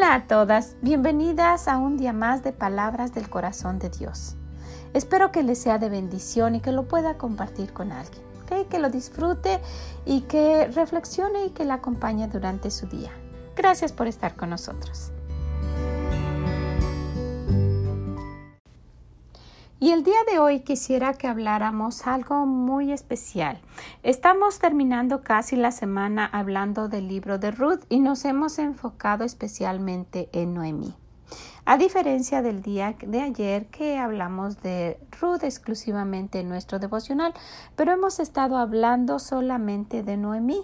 Hola a todas, bienvenidas a un día más de Palabras del Corazón de Dios. Espero que les sea de bendición y que lo pueda compartir con alguien, que lo disfrute y que reflexione y que la acompañe durante su día. Gracias por estar con nosotros. Y el día de hoy quisiera que habláramos algo muy especial. Estamos terminando casi la semana hablando del libro de Ruth y nos hemos enfocado especialmente en Noemí. A diferencia del día de ayer que hablamos de Ruth exclusivamente en nuestro devocional, pero hemos estado hablando solamente de Noemí.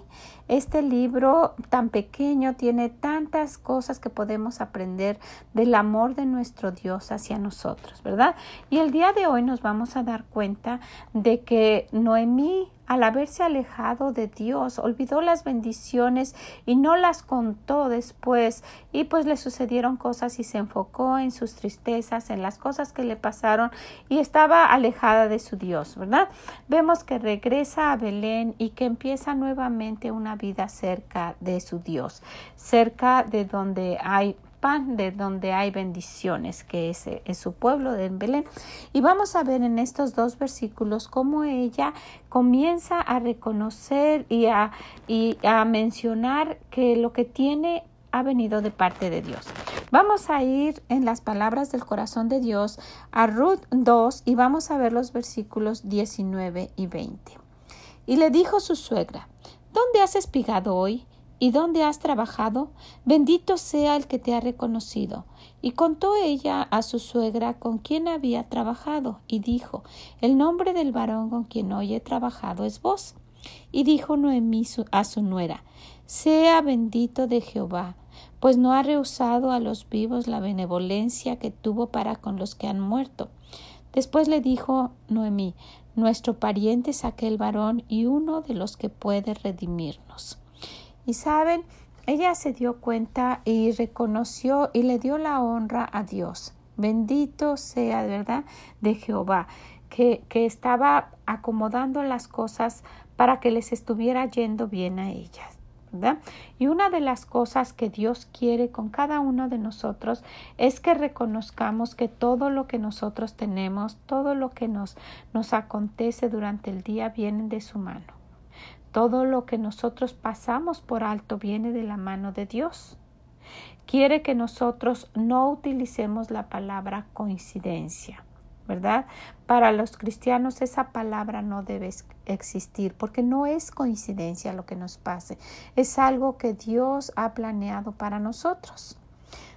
Este libro tan pequeño tiene tantas cosas que podemos aprender del amor de nuestro Dios hacia nosotros, ¿verdad? Y el día de hoy nos vamos a dar cuenta de que Noemí al haberse alejado de Dios, olvidó las bendiciones y no las contó después y pues le sucedieron cosas y se enfocó en sus tristezas, en las cosas que le pasaron y estaba alejada de su Dios, ¿verdad? Vemos que regresa a Belén y que empieza nuevamente una vida cerca de su Dios, cerca de donde hay de donde hay bendiciones, que es, es, su pueblo de Belén. Y vamos a ver en estos dos versículos cómo ella comienza a reconocer y a, y a mencionar que lo que tiene ha venido de parte de Dios. Vamos a ir en las palabras del corazón de Dios a Ruth 2 y vamos a ver los versículos 19 y 20. Y le dijo su suegra, ¿dónde has espigado hoy? ¿Y dónde has trabajado? Bendito sea el que te ha reconocido. Y contó ella a su suegra con quien había trabajado, y dijo El nombre del varón con quien hoy he trabajado es vos. Y dijo Noemí a su nuera Sea bendito de Jehová, pues no ha rehusado a los vivos la benevolencia que tuvo para con los que han muerto. Después le dijo Noemí Nuestro pariente es aquel varón y uno de los que puede redimirnos. Y saben, ella se dio cuenta y reconoció y le dio la honra a Dios. Bendito sea, ¿verdad?, de Jehová, que, que estaba acomodando las cosas para que les estuviera yendo bien a ellas. ¿verdad? Y una de las cosas que Dios quiere con cada uno de nosotros es que reconozcamos que todo lo que nosotros tenemos, todo lo que nos, nos acontece durante el día viene de su mano. Todo lo que nosotros pasamos por alto viene de la mano de Dios. Quiere que nosotros no utilicemos la palabra coincidencia, ¿verdad? Para los cristianos esa palabra no debe existir porque no es coincidencia lo que nos pase, es algo que Dios ha planeado para nosotros.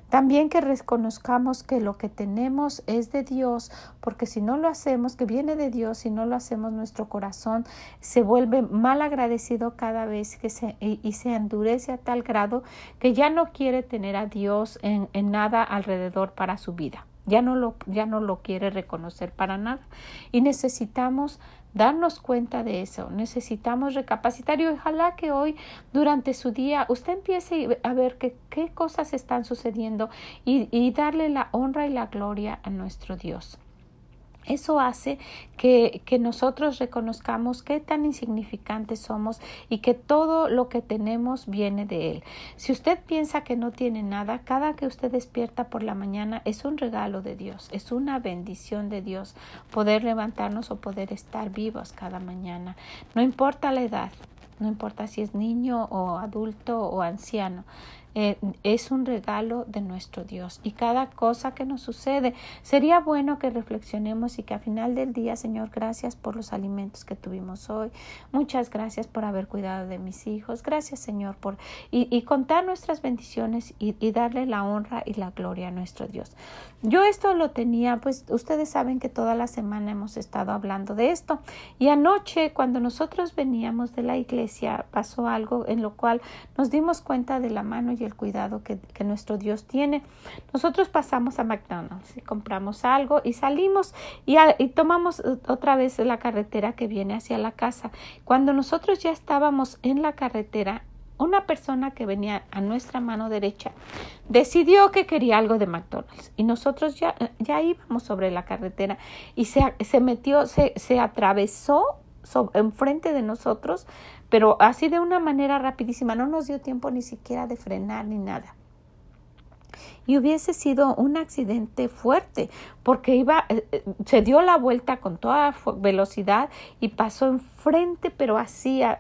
También que reconozcamos que lo que tenemos es de Dios, porque si no lo hacemos, que viene de Dios, si no lo hacemos, nuestro corazón se vuelve mal agradecido cada vez que se, y, se endurece a tal grado que ya no quiere tener a Dios en, en nada alrededor para su vida. Ya no, lo, ya no lo quiere reconocer para nada. Y necesitamos darnos cuenta de eso. Necesitamos recapacitar y ojalá que hoy durante su día usted empiece a ver qué cosas están sucediendo y, y darle la honra y la gloria a nuestro Dios. Eso hace que, que, nosotros reconozcamos qué tan insignificantes somos y que todo lo que tenemos viene de Él. Si usted piensa que no tiene nada, cada que usted despierta por la mañana es un regalo de Dios, es una bendición de Dios poder levantarnos o poder estar vivos cada mañana. No importa la edad, no importa si es niño o adulto o anciano. Eh, es un regalo de nuestro Dios. Y cada cosa que nos sucede sería bueno que reflexionemos y que al final del día Señor gracias por los alimentos que tuvimos hoy. Muchas gracias por haber cuidado de mis hijos. Gracias Señor por y, contar nuestras bendiciones y, y, darle la honra y la gloria a nuestro Dios. Yo esto lo tenía pues ustedes saben que toda la semana hemos estado hablando de esto. Y anoche cuando nosotros veníamos de la iglesia pasó algo en lo cual nos dimos cuenta de la mano y el cuidado que, nuestro Dios tiene. Nosotros pasamos a McDonald's y compramos algo y salimos y, y tomamos otra vez la carretera que viene hacia la casa. Cuando nosotros ya estábamos en la carretera, una persona que venía a nuestra mano derecha decidió que quería algo de McDonald's y nosotros ya, ya íbamos sobre la carretera y se, se metió, se, se atravesó enfrente de nosotros pero así de una manera rapidísima, no nos dio tiempo ni siquiera de frenar ni nada. y hubiese sido un accidente fuerte porque iba eh, eh, se dio la vuelta con toda velocidad y pasó enfrente pero así a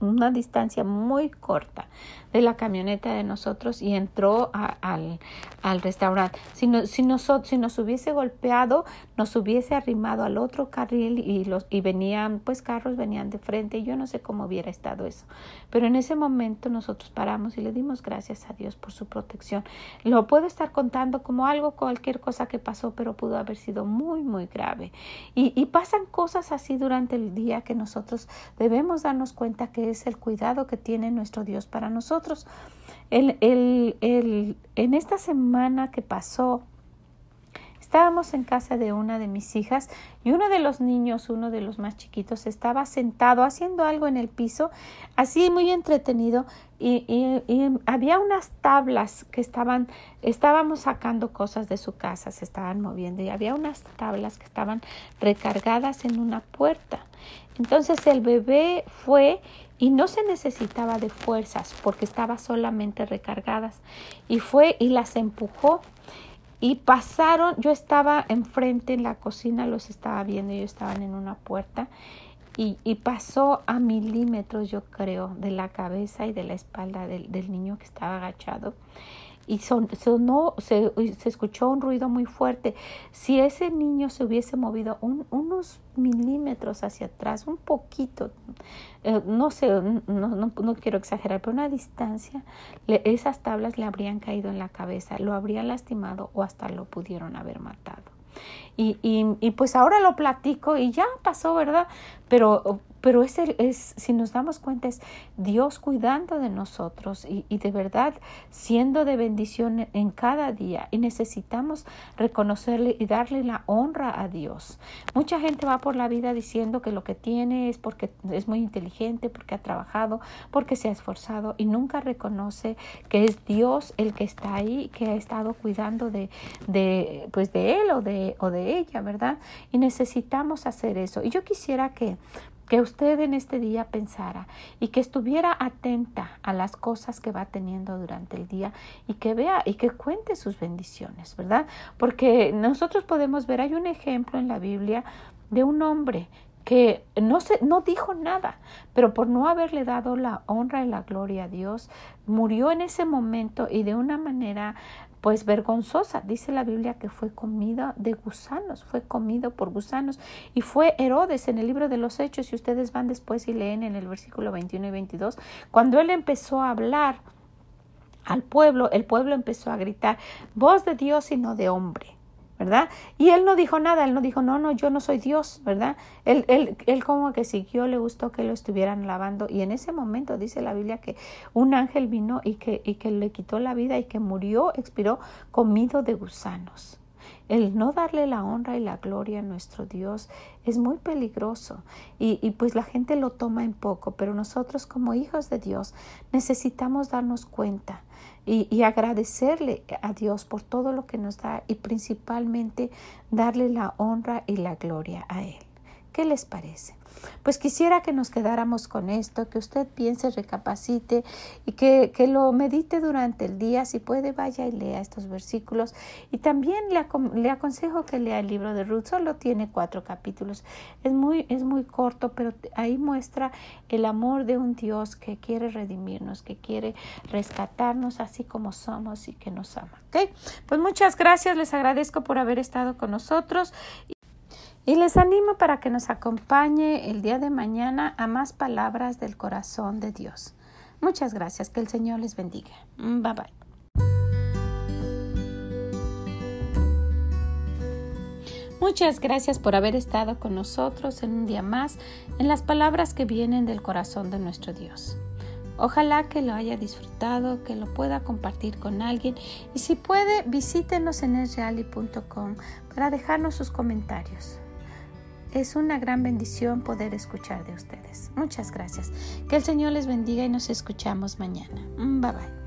una distancia muy corta de la camioneta de nosotros y entró al, al, restaurante. Si, no, si, si nos hubiese golpeado, nos hubiese arrimado al otro carril y, los, y venían, pues carros venían de frente. Yo no sé cómo hubiera estado eso. Pero en ese momento nosotros paramos y le dimos gracias a Dios por su protección. Lo puedo estar contando como algo, cualquier cosa que pasó, pero pudo haber sido muy, muy grave. Y, y pasan cosas así durante el día que nosotros debemos darnos cuenta que es el cuidado que tiene nuestro Dios para nosotros el, el, en esta semana que pasó, estábamos en casa de una de mis hijas y uno de los niños, uno de los más chiquitos, estaba sentado haciendo algo en el piso, así muy entretenido, y, y, había unas tablas que estaban, estábamos sacando cosas de su casa, se estaban moviendo, y había unas tablas que estaban recargadas en una puerta. Entonces el bebé fue y no se necesitaba de fuerzas porque estaba solamente recargadas. Y fue y las empujó. Y pasaron, yo estaba enfrente en la cocina, los estaba viendo, ellos estaban en una puerta. Y, y, pasó a milímetros, yo creo, de la cabeza y de la espalda del, del niño que estaba agachado y son, sonó, se, se, escuchó un ruido muy fuerte. Si ese niño se hubiese movido unos milímetros hacia atrás, un poquito, eh, no sé, no, no, quiero exagerar, pero una distancia, esas tablas le habrían caído en la cabeza, lo habrían lastimado o hasta lo pudieron haber matado. Y, y pues ahora lo platico y ya pasó, ¿verdad? Pero pero es, es, si nos damos cuenta, es Dios cuidando de nosotros y, y, de verdad siendo de bendición en cada día. Y necesitamos reconocerle y darle la honra a Dios. Mucha gente va por la vida diciendo que lo que tiene es porque es muy inteligente, porque ha trabajado, porque se ha esforzado y nunca reconoce que es Dios el que está ahí, que ha estado cuidando de, de, pues de él o de, o de ella, ¿verdad? Y necesitamos hacer eso. Y yo quisiera que que usted en este día pensara y que estuviera atenta a las cosas que va teniendo durante el día y que vea y que cuente sus bendiciones, ¿verdad? Porque nosotros podemos ver, hay un ejemplo en la Biblia de un hombre que no, se, no dijo nada, pero por no haberle dado la honra y la gloria a Dios, murió en ese momento y de una manera pues vergonzosa. Dice la Biblia que fue comida de gusanos, fue comido por gusanos. Y fue Herodes en el libro de los Hechos, si ustedes van después y leen en el versículo 21 y 22, cuando él empezó a hablar al pueblo, el pueblo empezó a gritar, voz de Dios y no de hombre. ¿Verdad? Y él no dijo nada, él no dijo, no, no, yo no soy Dios, ¿verdad? Él, él, él como que siguió, le gustó que lo estuvieran lavando y en ese momento dice la Biblia que un ángel vino y que, y que le quitó la vida y que murió, expiró comido de gusanos. El no darle la honra y la gloria a nuestro Dios es muy peligroso y, pues la gente lo toma en poco, pero nosotros como hijos de Dios necesitamos darnos cuenta y, agradecerle a Dios por todo lo que nos da y principalmente darle la honra y la gloria a Él. ¿Qué les parece? Pues quisiera que nos quedáramos con esto, que usted piense, recapacite y que, que, lo medite durante el día. Si puede, vaya y lea estos versículos. Y también le, aconsejo que lea el libro de Ruth. Solo tiene cuatro capítulos. Es muy, es muy corto, pero ahí muestra el amor de un Dios que quiere redimirnos, que quiere rescatarnos así como somos y que nos ama. ¿Okay? Pues muchas gracias. Les agradezco por haber estado con nosotros. Y les animo para que nos acompañe el día de mañana a más palabras del corazón de Dios. Muchas gracias, que el Señor les bendiga. Bye bye. Muchas gracias por haber estado con nosotros en un día más en las palabras que vienen del corazón de nuestro Dios. Ojalá que lo haya disfrutado, que lo pueda compartir con alguien y si puede visítenos en esreali.com para dejarnos sus comentarios. Es una gran bendición poder escuchar de ustedes. Muchas gracias. Que el Señor les bendiga y nos escuchamos mañana. Bye bye.